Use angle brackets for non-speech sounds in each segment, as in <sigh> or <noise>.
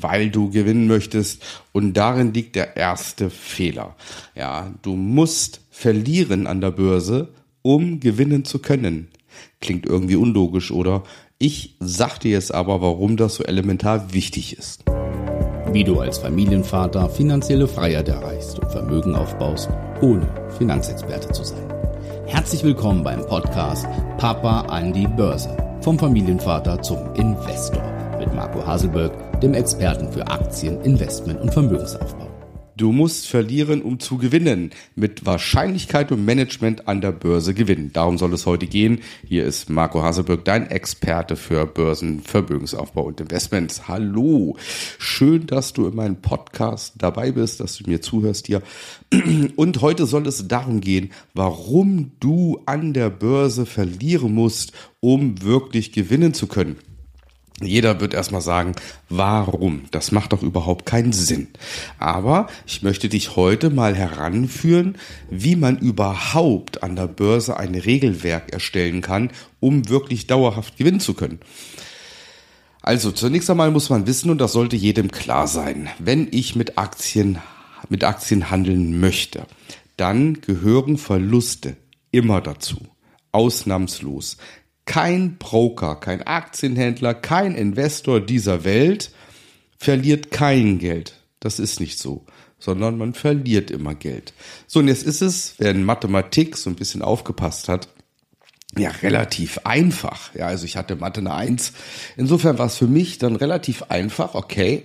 weil du gewinnen möchtest. Und darin liegt der erste Fehler. Ja, du musst verlieren an der Börse, um gewinnen zu können. Klingt irgendwie unlogisch, oder? Ich sag dir jetzt aber, warum das so elementar wichtig ist. Wie du als Familienvater finanzielle Freiheit erreichst und Vermögen aufbaust, ohne Finanzexperte zu sein. Herzlich willkommen beim Podcast Papa an die Börse. Vom Familienvater zum Investor Marco Haselberg, dem Experten für Aktien, Investment und Vermögensaufbau. Du musst verlieren, um zu gewinnen. Mit Wahrscheinlichkeit und Management an der Börse gewinnen. Darum soll es heute gehen. Hier ist Marco Haselberg, dein Experte für Börsen, Vermögensaufbau und Investments. Hallo. Schön, dass du in meinem Podcast dabei bist, dass du mir zuhörst hier. Und heute soll es darum gehen, warum du an der Börse verlieren musst, um wirklich gewinnen zu können. Jeder wird erstmal sagen, warum? Das macht doch überhaupt keinen Sinn. Aber ich möchte dich heute mal heranführen, wie man überhaupt an der Börse ein Regelwerk erstellen kann, um wirklich dauerhaft gewinnen zu können. Also zunächst einmal muss man wissen, und das sollte jedem klar sein, wenn ich mit Aktien, mit Aktien handeln möchte, dann gehören Verluste immer dazu. Ausnahmslos. Kein Broker, kein Aktienhändler, kein Investor dieser Welt verliert kein Geld. Das ist nicht so, sondern man verliert immer Geld. So, und jetzt ist es, wer in Mathematik so ein bisschen aufgepasst hat, ja, relativ einfach. Ja, also ich hatte Mathe eine Eins. Insofern war es für mich dann relativ einfach, okay,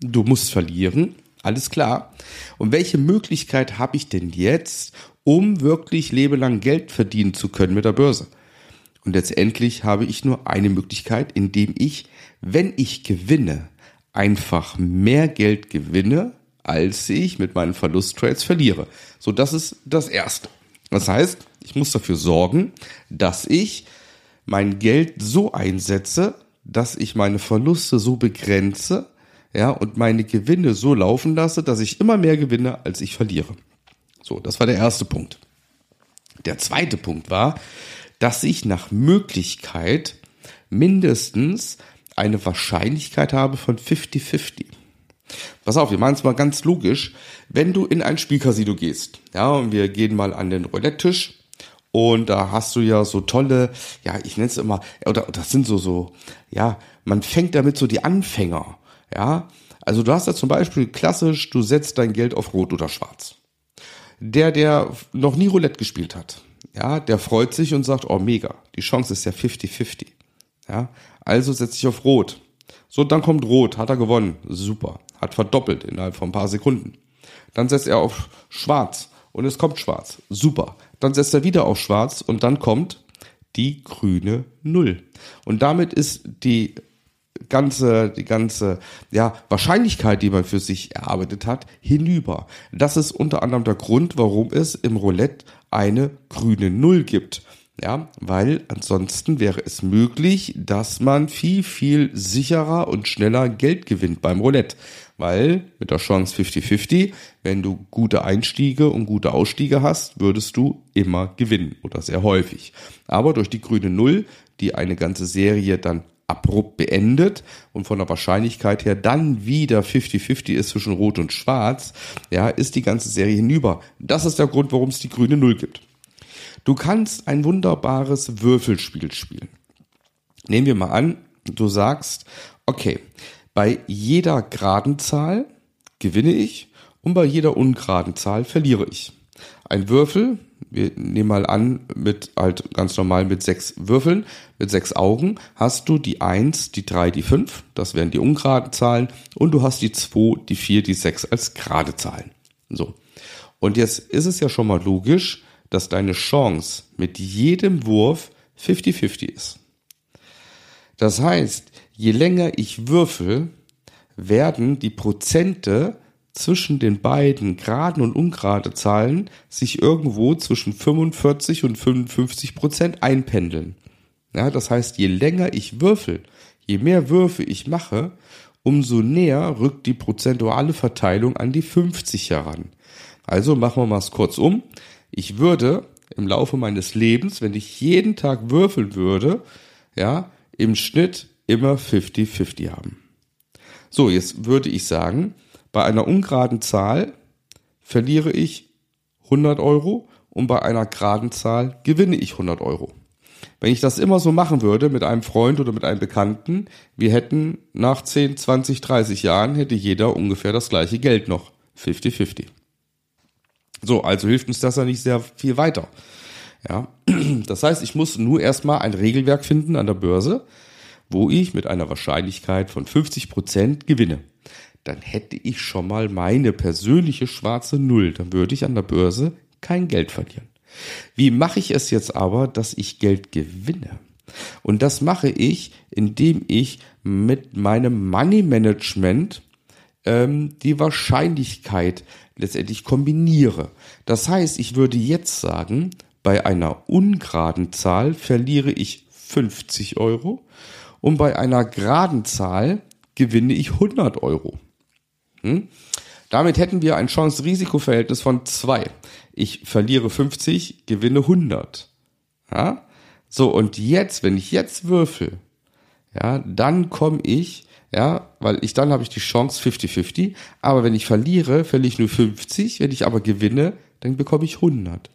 du musst verlieren, alles klar. Und welche Möglichkeit habe ich denn jetzt, um wirklich lebelang Geld verdienen zu können mit der Börse? Und letztendlich habe ich nur eine Möglichkeit, indem ich, wenn ich gewinne, einfach mehr Geld gewinne, als ich mit meinen Verlusttrades verliere. So, das ist das Erste. Das heißt, ich muss dafür sorgen, dass ich mein Geld so einsetze, dass ich meine Verluste so begrenze, ja, und meine Gewinne so laufen lasse, dass ich immer mehr gewinne, als ich verliere. So, das war der erste Punkt. Der zweite Punkt war, dass ich nach Möglichkeit mindestens eine Wahrscheinlichkeit habe von 50-50. Pass auf, wir machen es mal ganz logisch. Wenn du in ein Spielcasino gehst, ja, und wir gehen mal an den Roulette-Tisch und da hast du ja so tolle, ja, ich nenne es immer, oder das sind so, so, ja, man fängt damit so die Anfänger, ja. Also du hast da zum Beispiel klassisch, du setzt dein Geld auf Rot oder Schwarz. Der, der noch nie Roulette gespielt hat, ja, der freut sich und sagt, oh mega, die Chance ist ja 50-50. Ja, also setze ich auf Rot. So, dann kommt Rot, hat er gewonnen, super, hat verdoppelt innerhalb von ein paar Sekunden. Dann setzt er auf Schwarz und es kommt Schwarz, super. Dann setzt er wieder auf Schwarz und dann kommt die grüne Null. Und damit ist die ganze, die ganze, ja, Wahrscheinlichkeit, die man für sich erarbeitet hat, hinüber. Das ist unter anderem der Grund, warum es im Roulette eine grüne Null gibt. Ja, weil ansonsten wäre es möglich, dass man viel, viel sicherer und schneller Geld gewinnt beim Roulette. Weil mit der Chance 50-50, wenn du gute Einstiege und gute Ausstiege hast, würdest du immer gewinnen oder sehr häufig. Aber durch die grüne Null, die eine ganze Serie dann abrupt beendet und von der Wahrscheinlichkeit her dann wieder 50-50 ist zwischen Rot und Schwarz, ja, ist die ganze Serie hinüber. Das ist der Grund, warum es die grüne Null gibt. Du kannst ein wunderbares Würfelspiel spielen. Nehmen wir mal an, du sagst, okay, bei jeder geraden Zahl gewinne ich und bei jeder ungeraden Zahl verliere ich. Ein Würfel wir nehmen mal an, mit halt ganz normal mit sechs Würfeln, mit sechs Augen, hast du die eins, die drei, die fünf, das wären die ungeraden Zahlen, und du hast die zwei, die vier, die sechs als gerade Zahlen. So. Und jetzt ist es ja schon mal logisch, dass deine Chance mit jedem Wurf 50-50 ist. Das heißt, je länger ich würfel, werden die Prozente zwischen den beiden geraden und ungerade Zahlen sich irgendwo zwischen 45 und 55 Prozent einpendeln. Ja, das heißt, je länger ich würfel, je mehr Würfe ich mache, umso näher rückt die prozentuale Verteilung an die 50 heran. Also machen wir mal es kurz um. Ich würde im Laufe meines Lebens, wenn ich jeden Tag würfeln würde, ja, im Schnitt immer 50-50 haben. So, jetzt würde ich sagen, bei einer ungeraden Zahl verliere ich 100 Euro und bei einer geraden Zahl gewinne ich 100 Euro. Wenn ich das immer so machen würde mit einem Freund oder mit einem Bekannten, wir hätten nach 10, 20, 30 Jahren hätte jeder ungefähr das gleiche Geld noch. 50-50. So, also hilft uns das ja nicht sehr viel weiter. Ja, <clears throat> das heißt, ich muss nur erstmal ein Regelwerk finden an der Börse, wo ich mit einer Wahrscheinlichkeit von 50 Prozent gewinne. Dann hätte ich schon mal meine persönliche schwarze Null. Dann würde ich an der Börse kein Geld verlieren. Wie mache ich es jetzt aber, dass ich Geld gewinne? Und das mache ich, indem ich mit meinem Money Management ähm, die Wahrscheinlichkeit letztendlich kombiniere. Das heißt, ich würde jetzt sagen, bei einer ungeraden Zahl verliere ich 50 Euro und bei einer geraden Zahl gewinne ich 100 Euro. Hm? Damit hätten wir ein Chance-Risiko-Verhältnis von zwei. Ich verliere 50, gewinne 100. Ja? So, und jetzt, wenn ich jetzt würfel, ja, dann komme ich, ja, weil ich dann habe ich die Chance 50-50, aber wenn ich verliere, verliere ich nur 50, wenn ich aber gewinne, dann bekomme ich 100.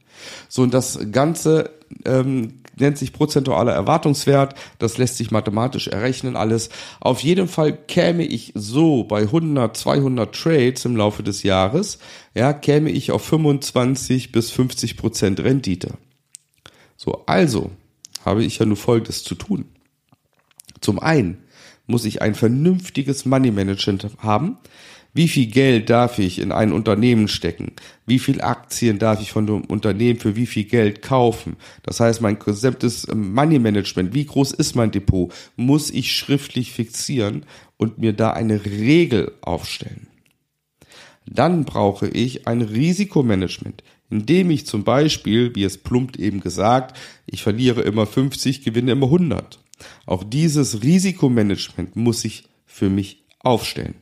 So, und das Ganze ähm, nennt sich prozentualer Erwartungswert. Das lässt sich mathematisch errechnen alles. Auf jeden Fall käme ich so bei 100, 200 Trades im Laufe des Jahres, ja, käme ich auf 25 bis 50 Prozent Rendite. So, also habe ich ja nur Folgendes zu tun. Zum einen muss ich ein vernünftiges Money Management haben, wie viel Geld darf ich in ein Unternehmen stecken? Wie viel Aktien darf ich von dem Unternehmen für wie viel Geld kaufen? Das heißt, mein gesamtes ähm, Money Management, wie groß ist mein Depot, muss ich schriftlich fixieren und mir da eine Regel aufstellen. Dann brauche ich ein Risikomanagement, indem ich zum Beispiel, wie es plumpt eben gesagt, ich verliere immer 50, gewinne immer 100. Auch dieses Risikomanagement muss ich für mich aufstellen.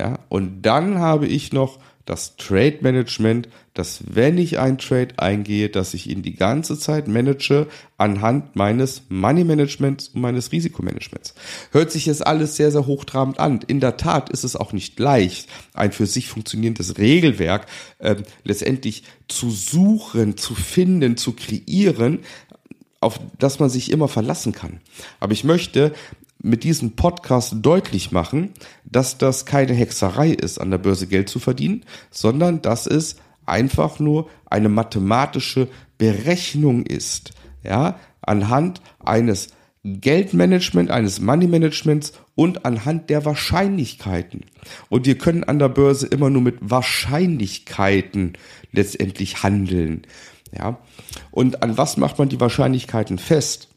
Ja, und dann habe ich noch das Trade Management, dass wenn ich ein Trade eingehe, dass ich ihn die ganze Zeit manage anhand meines Money Managements und meines Risikomanagements. Hört sich jetzt alles sehr, sehr hochtrabend an. In der Tat ist es auch nicht leicht, ein für sich funktionierendes Regelwerk äh, letztendlich zu suchen, zu finden, zu kreieren, auf das man sich immer verlassen kann. Aber ich möchte mit diesem Podcast deutlich machen, dass das keine Hexerei ist, an der Börse Geld zu verdienen, sondern dass es einfach nur eine mathematische Berechnung ist, ja, anhand eines Geldmanagement, eines Money Managements und anhand der Wahrscheinlichkeiten. Und wir können an der Börse immer nur mit Wahrscheinlichkeiten letztendlich handeln. Ja. Und an was macht man die Wahrscheinlichkeiten fest?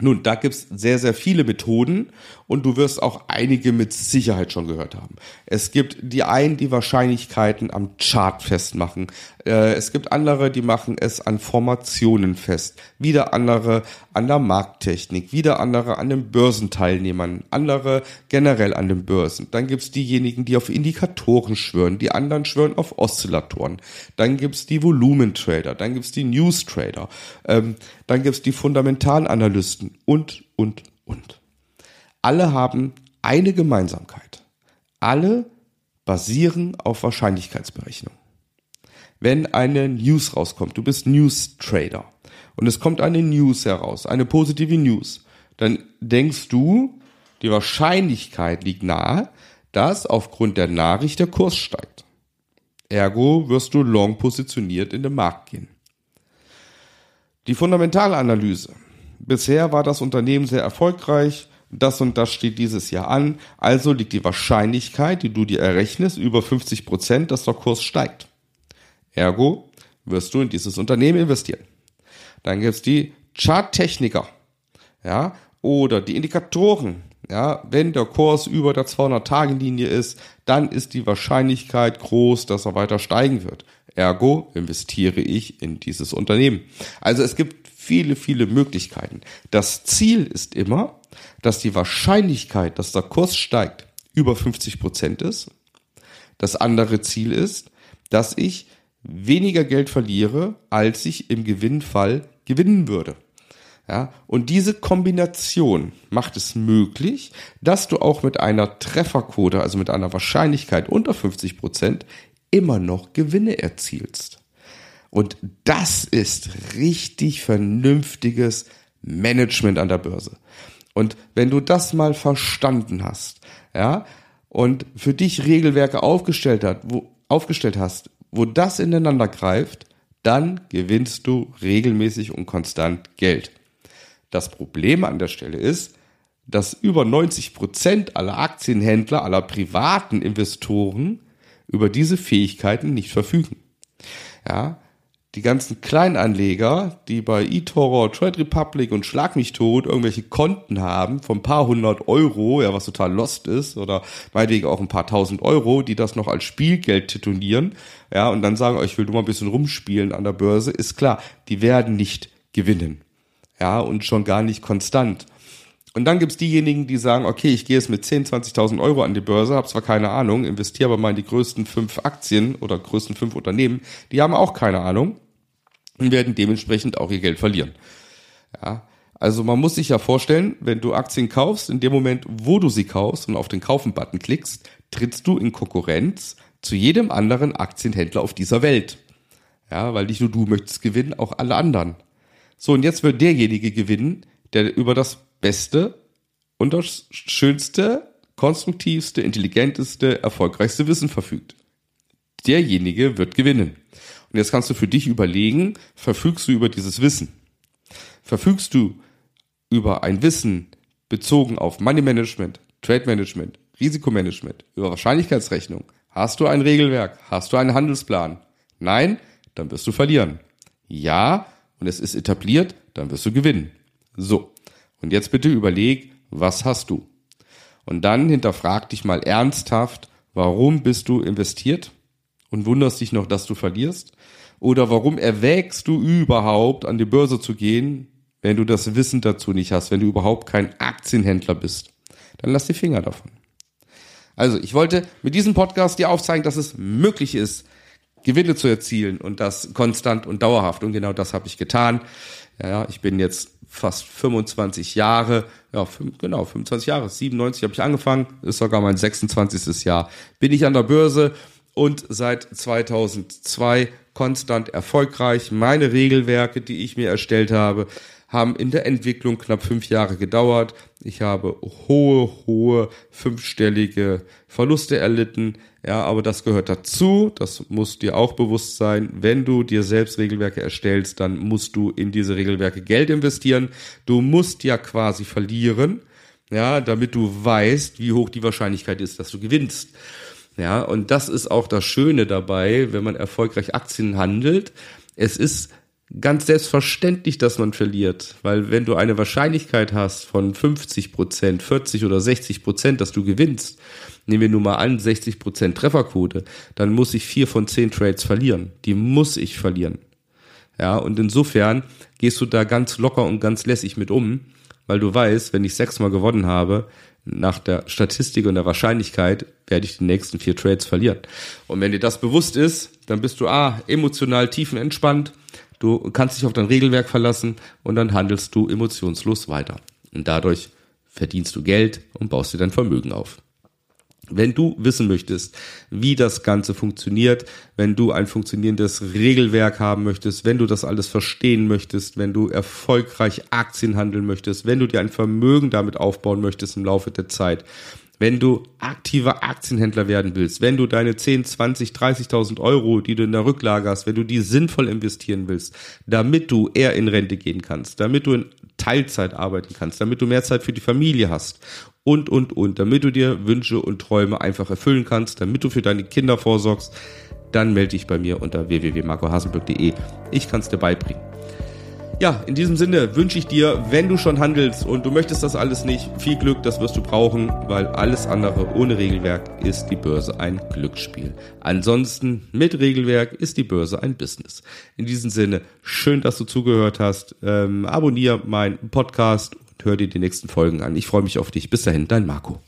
Nun, da gibt's sehr, sehr viele Methoden und du wirst auch einige mit Sicherheit schon gehört haben. Es gibt die einen, die Wahrscheinlichkeiten am Chart festmachen. Äh, es gibt andere, die machen es an Formationen fest. Wieder andere an der Markttechnik. Wieder andere an den Börsenteilnehmern. Andere generell an den Börsen. Dann gibt's diejenigen, die auf Indikatoren schwören. Die anderen schwören auf Oszillatoren. Dann gibt's die Volumentrader. Dann gibt's die News Trader. Ähm, dann gibt's die Fundamentalanalysten und, und, und alle haben eine Gemeinsamkeit. Alle basieren auf Wahrscheinlichkeitsberechnung. Wenn eine News rauskommt, du bist News Trader und es kommt eine News heraus, eine positive News, dann denkst du, die Wahrscheinlichkeit liegt nahe, dass aufgrund der Nachricht der Kurs steigt. Ergo wirst du long positioniert in den Markt gehen. Die Fundamentalanalyse. Bisher war das Unternehmen sehr erfolgreich, das und das steht dieses Jahr an, also liegt die Wahrscheinlichkeit, die du dir errechnest, über 50 Prozent, dass der Kurs steigt. Ergo wirst du in dieses Unternehmen investieren. Dann gibt's die Charttechniker, ja, oder die Indikatoren. Ja, wenn der Kurs über der 200-Tage-Linie ist, dann ist die Wahrscheinlichkeit groß, dass er weiter steigen wird. Ergo investiere ich in dieses Unternehmen. Also es gibt viele, viele Möglichkeiten. Das Ziel ist immer, dass die Wahrscheinlichkeit, dass der Kurs steigt, über 50 Prozent ist. Das andere Ziel ist, dass ich weniger Geld verliere, als ich im Gewinnfall gewinnen würde. Ja, und diese Kombination macht es möglich, dass du auch mit einer Trefferquote, also mit einer Wahrscheinlichkeit unter 50 Prozent, immer noch Gewinne erzielst. Und das ist richtig vernünftiges Management an der Börse. Und wenn du das mal verstanden hast, ja, und für dich Regelwerke aufgestellt hat, wo, aufgestellt hast, wo das ineinander greift, dann gewinnst du regelmäßig und konstant Geld. Das Problem an der Stelle ist, dass über 90 Prozent aller Aktienhändler, aller privaten Investoren über diese Fähigkeiten nicht verfügen. Ja, die ganzen Kleinanleger, die bei eToro, Trade Republic und Schlag mich tot irgendwelche Konten haben von ein paar hundert Euro, ja, was total lost ist, oder meinetwegen auch ein paar tausend Euro, die das noch als Spielgeld titulieren, ja, und dann sagen, oh, ich will nur mal ein bisschen rumspielen an der Börse, ist klar, die werden nicht gewinnen ja, und schon gar nicht konstant. Und dann gibt's diejenigen, die sagen, okay, ich gehe jetzt mit 10, 20.000 Euro an die Börse, habe zwar keine Ahnung, investiere aber mal in die größten fünf Aktien oder größten fünf Unternehmen, die haben auch keine Ahnung und werden dementsprechend auch ihr Geld verlieren. Ja, also man muss sich ja vorstellen, wenn du Aktien kaufst, in dem Moment, wo du sie kaufst und auf den Kaufen-Button klickst, trittst du in Konkurrenz zu jedem anderen Aktienhändler auf dieser Welt. Ja, weil nicht nur du möchtest gewinnen, auch alle anderen. So, und jetzt wird derjenige gewinnen, der über das Beste und das schönste, konstruktivste, intelligenteste, erfolgreichste Wissen verfügt. Derjenige wird gewinnen. Und jetzt kannst du für dich überlegen, verfügst du über dieses Wissen? Verfügst du über ein Wissen bezogen auf Money Management, Trade Management, Risikomanagement, über Wahrscheinlichkeitsrechnung? Hast du ein Regelwerk? Hast du einen Handelsplan? Nein? Dann wirst du verlieren. Ja? und es ist etabliert, dann wirst du gewinnen. So. Und jetzt bitte überleg, was hast du? Und dann hinterfrag dich mal ernsthaft, warum bist du investiert und wunderst dich noch, dass du verlierst? Oder warum erwägst du überhaupt an die Börse zu gehen, wenn du das Wissen dazu nicht hast, wenn du überhaupt kein Aktienhändler bist? Dann lass die Finger davon. Also, ich wollte mit diesem Podcast dir aufzeigen, dass es möglich ist, Gewinne zu erzielen und das konstant und dauerhaft. Und genau das habe ich getan. Ja, ich bin jetzt fast 25 Jahre, ja, genau, 25 Jahre, 97 habe ich angefangen, ist sogar mein 26. Jahr, bin ich an der Börse und seit 2002 konstant erfolgreich. Meine Regelwerke, die ich mir erstellt habe, haben in der Entwicklung knapp fünf Jahre gedauert. Ich habe hohe, hohe fünfstellige Verluste erlitten. Ja, aber das gehört dazu. Das muss dir auch bewusst sein. Wenn du dir selbst Regelwerke erstellst, dann musst du in diese Regelwerke Geld investieren. Du musst ja quasi verlieren. Ja, damit du weißt, wie hoch die Wahrscheinlichkeit ist, dass du gewinnst. Ja, und das ist auch das Schöne dabei, wenn man erfolgreich Aktien handelt. Es ist ganz selbstverständlich, dass man verliert, weil wenn du eine Wahrscheinlichkeit hast von 50 Prozent, 40 oder 60 Prozent, dass du gewinnst, nehmen wir nun mal an 60 Prozent Trefferquote, dann muss ich vier von zehn Trades verlieren. Die muss ich verlieren. Ja, und insofern gehst du da ganz locker und ganz lässig mit um, weil du weißt, wenn ich sechsmal gewonnen habe, nach der Statistik und der Wahrscheinlichkeit werde ich die nächsten vier Trades verlieren. Und wenn dir das bewusst ist, dann bist du A, emotional tiefenentspannt, du kannst dich auf dein Regelwerk verlassen und dann handelst du emotionslos weiter. Und dadurch verdienst du Geld und baust dir dein Vermögen auf. Wenn du wissen möchtest, wie das Ganze funktioniert, wenn du ein funktionierendes Regelwerk haben möchtest, wenn du das alles verstehen möchtest, wenn du erfolgreich Aktien handeln möchtest, wenn du dir ein Vermögen damit aufbauen möchtest im Laufe der Zeit, wenn du aktiver Aktienhändler werden willst, wenn du deine 10, 20, 30.000 Euro, die du in der Rücklage hast, wenn du die sinnvoll investieren willst, damit du eher in Rente gehen kannst, damit du in Teilzeit arbeiten kannst, damit du mehr Zeit für die Familie hast und, und, und, damit du dir Wünsche und Träume einfach erfüllen kannst, damit du für deine Kinder vorsorgst, dann melde dich bei mir unter www.marcohasenburg.de. Ich kann es dir beibringen. Ja, in diesem Sinne wünsche ich dir, wenn du schon handelst und du möchtest das alles nicht, viel Glück, das wirst du brauchen, weil alles andere ohne Regelwerk ist die Börse ein Glücksspiel. Ansonsten mit Regelwerk ist die Börse ein Business. In diesem Sinne, schön, dass du zugehört hast. Ähm, abonnier meinen Podcast hör dir die nächsten Folgen an. Ich freue mich auf dich. Bis dahin, dein Marco.